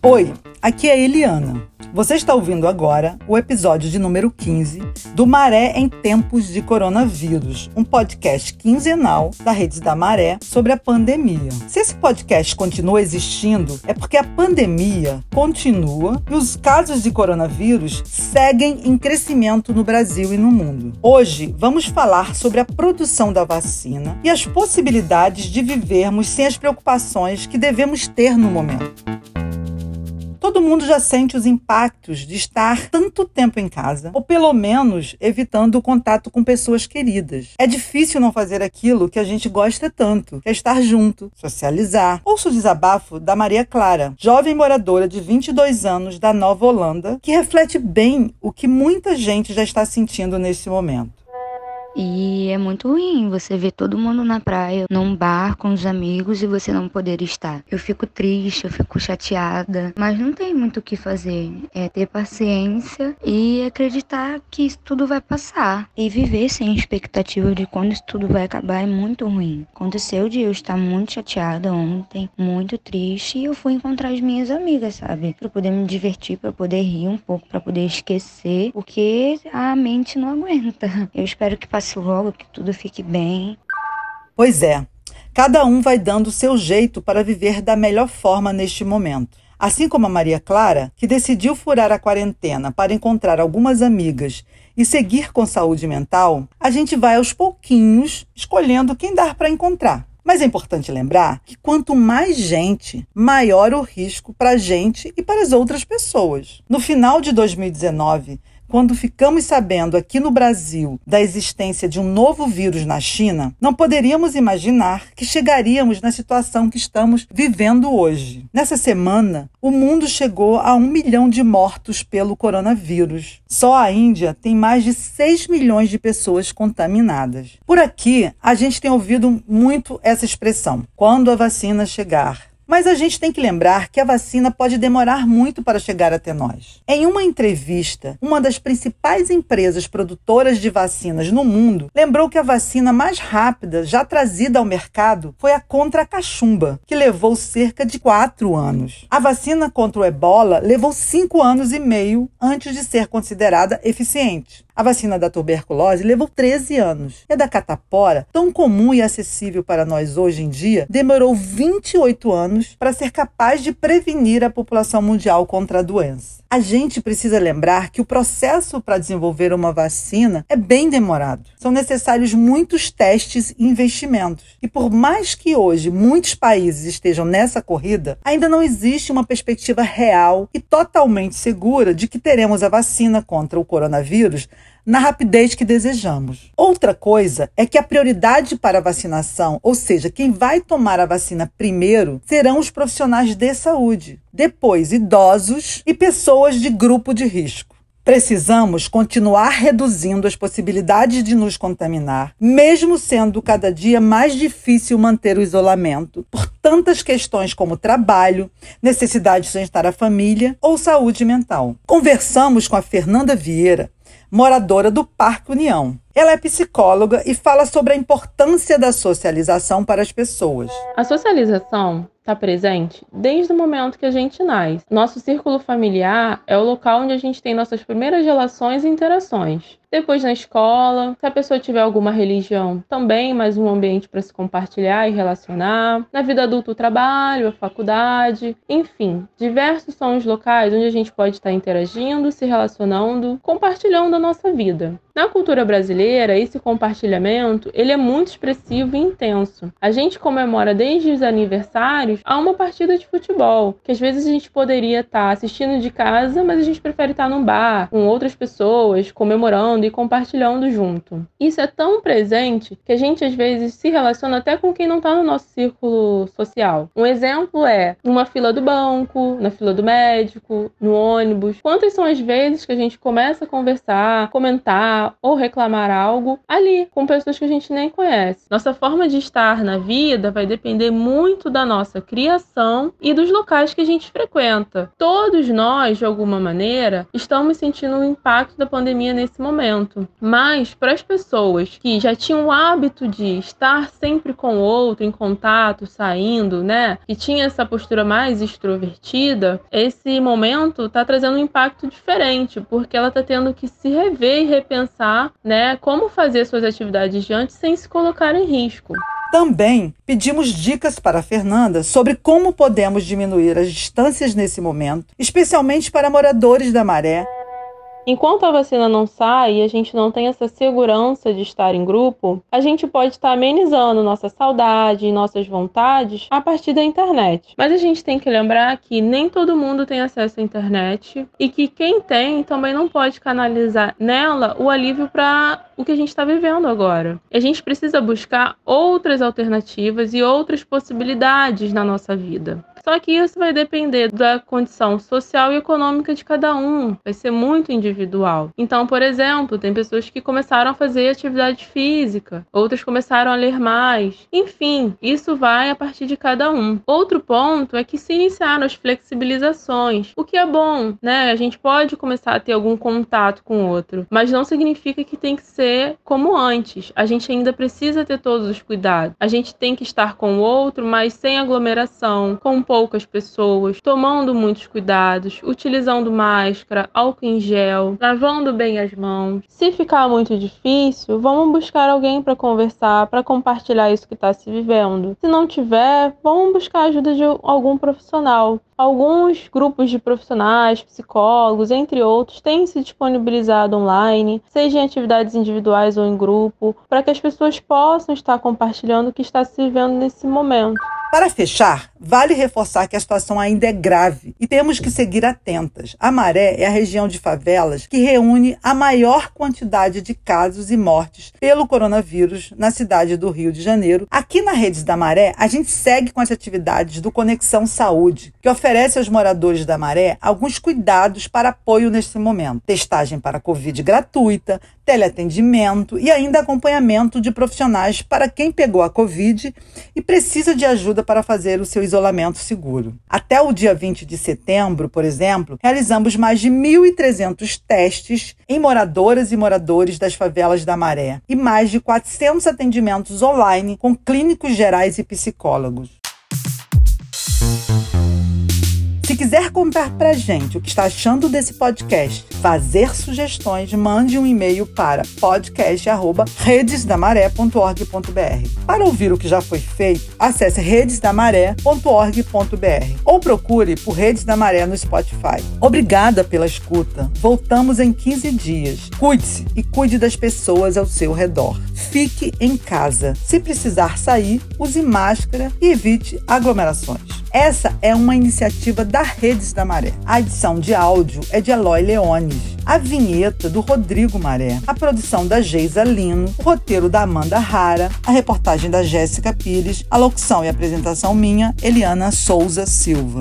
Oi, aqui é a Eliana. Você está ouvindo agora o episódio de número 15 do Maré em Tempos de Coronavírus, um podcast quinzenal da Rede da Maré sobre a pandemia. Se esse podcast continua existindo, é porque a pandemia continua e os casos de coronavírus seguem em crescimento no Brasil e no mundo. Hoje vamos falar sobre a produção da vacina e as possibilidades de vivermos sem as preocupações que devemos ter no momento. Todo mundo já sente os impactos de estar tanto tempo em casa, ou pelo menos evitando o contato com pessoas queridas. É difícil não fazer aquilo que a gente gosta tanto, que é estar junto, socializar. Ouço o desabafo da Maria Clara, jovem moradora de 22 anos da Nova Holanda, que reflete bem o que muita gente já está sentindo nesse momento. E é muito ruim você ver todo mundo na praia, num bar com os amigos e você não poder estar. Eu fico triste, eu fico chateada, mas não tem muito o que fazer. É ter paciência e acreditar que isso tudo vai passar. E viver sem expectativa de quando isso tudo vai acabar é muito ruim. Aconteceu de eu estar muito chateada ontem, muito triste, e eu fui encontrar as minhas amigas, sabe? Pra poder me divertir, para poder rir um pouco, para poder esquecer, porque a mente não aguenta. Eu espero que passe logo, que tudo fique bem. Pois é, cada um vai dando o seu jeito para viver da melhor forma neste momento. Assim como a Maria Clara, que decidiu furar a quarentena para encontrar algumas amigas e seguir com saúde mental, a gente vai aos pouquinhos escolhendo quem dar para encontrar. Mas é importante lembrar que quanto mais gente, maior o risco para a gente e para as outras pessoas. No final de 2019, quando ficamos sabendo aqui no Brasil da existência de um novo vírus na China, não poderíamos imaginar que chegaríamos na situação que estamos vivendo hoje. Nessa semana, o mundo chegou a um milhão de mortos pelo coronavírus. Só a Índia tem mais de 6 milhões de pessoas contaminadas. Por aqui, a gente tem ouvido muito essa expressão: quando a vacina chegar. Mas a gente tem que lembrar que a vacina pode demorar muito para chegar até nós. Em uma entrevista, uma das principais empresas produtoras de vacinas no mundo lembrou que a vacina mais rápida já trazida ao mercado foi a contra a cachumba, que levou cerca de quatro anos. A vacina contra o ebola levou cinco anos e meio antes de ser considerada eficiente. A vacina da tuberculose levou 13 anos. E a da catapora, tão comum e acessível para nós hoje em dia, demorou 28 anos para ser capaz de prevenir a população mundial contra a doença. A gente precisa lembrar que o processo para desenvolver uma vacina é bem demorado. São necessários muitos testes e investimentos. E por mais que hoje muitos países estejam nessa corrida, ainda não existe uma perspectiva real e totalmente segura de que teremos a vacina contra o coronavírus na rapidez que desejamos. Outra coisa é que a prioridade para a vacinação, ou seja, quem vai tomar a vacina primeiro, serão os profissionais de saúde, depois idosos e pessoas de grupo de risco. Precisamos continuar reduzindo as possibilidades de nos contaminar, mesmo sendo cada dia mais difícil manter o isolamento, por tantas questões como trabalho, necessidade de sustentar a família ou saúde mental. Conversamos com a Fernanda Vieira, moradora do Parque União. Ela é psicóloga e fala sobre a importância da socialização para as pessoas. A socialização está presente desde o momento que a gente nasce. Nosso círculo familiar é o local onde a gente tem nossas primeiras relações e interações. Depois na escola, se a pessoa tiver alguma religião, também mais um ambiente para se compartilhar e relacionar. Na vida adulta, o trabalho, a faculdade, enfim, diversos são os locais onde a gente pode estar interagindo, se relacionando, compartilhando a nossa vida. Na cultura brasileira, esse compartilhamento ele é muito expressivo e intenso. A gente comemora desde os aniversários a uma partida de futebol, que às vezes a gente poderia estar assistindo de casa, mas a gente prefere estar num bar com outras pessoas, comemorando e compartilhando junto. Isso é tão presente que a gente às vezes se relaciona até com quem não está no nosso círculo social. Um exemplo é numa fila do banco, na fila do médico, no ônibus. Quantas são as vezes que a gente começa a conversar, comentar ou reclamar algo ali, com pessoas que a gente nem conhece. Nossa forma de estar na vida vai depender muito da nossa criação e dos locais que a gente frequenta. Todos nós, de alguma maneira, estamos sentindo o impacto da pandemia nesse momento. Mas para as pessoas que já tinham o hábito de estar sempre com o outro, em contato, saindo, né? Que tinha essa postura mais extrovertida, esse momento está trazendo um impacto diferente, porque ela está tendo que se rever e repensar, né? Como fazer suas atividades de antes sem se colocar em risco. Também pedimos dicas para a Fernanda sobre como podemos diminuir as distâncias nesse momento, especialmente para moradores da Maré Enquanto a vacina não sai e a gente não tem essa segurança de estar em grupo, a gente pode estar amenizando nossa saudade e nossas vontades a partir da internet. Mas a gente tem que lembrar que nem todo mundo tem acesso à internet e que quem tem também não pode canalizar nela o alívio para o que a gente está vivendo agora. A gente precisa buscar outras alternativas e outras possibilidades na nossa vida. Só que isso vai depender da condição social e econômica de cada um, vai ser muito individual. Então, por exemplo, tem pessoas que começaram a fazer atividade física, outras começaram a ler mais. Enfim, isso vai a partir de cada um. Outro ponto é que se iniciaram as flexibilizações, o que é bom, né? A gente pode começar a ter algum contato com o outro, mas não significa que tem que ser como antes. A gente ainda precisa ter todos os cuidados. A gente tem que estar com o outro, mas sem aglomeração, com poucas pessoas, tomando muitos cuidados, utilizando máscara, álcool em gel, lavando bem as mãos. Se ficar muito difícil, vamos buscar alguém para conversar, para compartilhar isso que está se vivendo. Se não tiver, vamos buscar a ajuda de algum profissional. Alguns grupos de profissionais, psicólogos, entre outros, têm se disponibilizado online, seja em atividades individuais ou em grupo, para que as pessoas possam estar compartilhando o que está se vivendo nesse momento. Para fechar, vale reforçar que a situação ainda é grave e temos que seguir atentas. A Maré é a região de favelas que reúne a maior quantidade de casos e mortes pelo coronavírus na cidade do Rio de Janeiro. Aqui na Redes da Maré, a gente segue com as atividades do Conexão Saúde, que oferece aos moradores da Maré alguns cuidados para apoio neste momento. Testagem para Covid gratuita, teleatendimento e ainda acompanhamento de profissionais para quem pegou a Covid e precisa de ajuda para fazer o seu isolamento seguro. Até o dia 20 de setembro, por exemplo, realizamos mais de 1.300 testes em moradoras e moradores das favelas da Maré e mais de 400 atendimentos online com clínicos gerais e psicólogos. Se quiser contar pra gente o que está achando desse podcast, fazer sugestões, mande um e-mail para podcast@redesdamaré.org.br. Para ouvir o que já foi feito, acesse redesdamaré.org.br ou procure por Redes da Maré no Spotify. Obrigada pela escuta. Voltamos em 15 dias. Cuide-se e cuide das pessoas ao seu redor. Fique em casa. Se precisar sair, use máscara e evite aglomerações. Essa é uma iniciativa da Redes da Maré. A edição de áudio é de Eloy Leones. A vinheta do Rodrigo Maré. A produção da Geisa Lino. O roteiro da Amanda Rara. A reportagem da Jéssica Pires. A locução e apresentação minha, Eliana Souza Silva.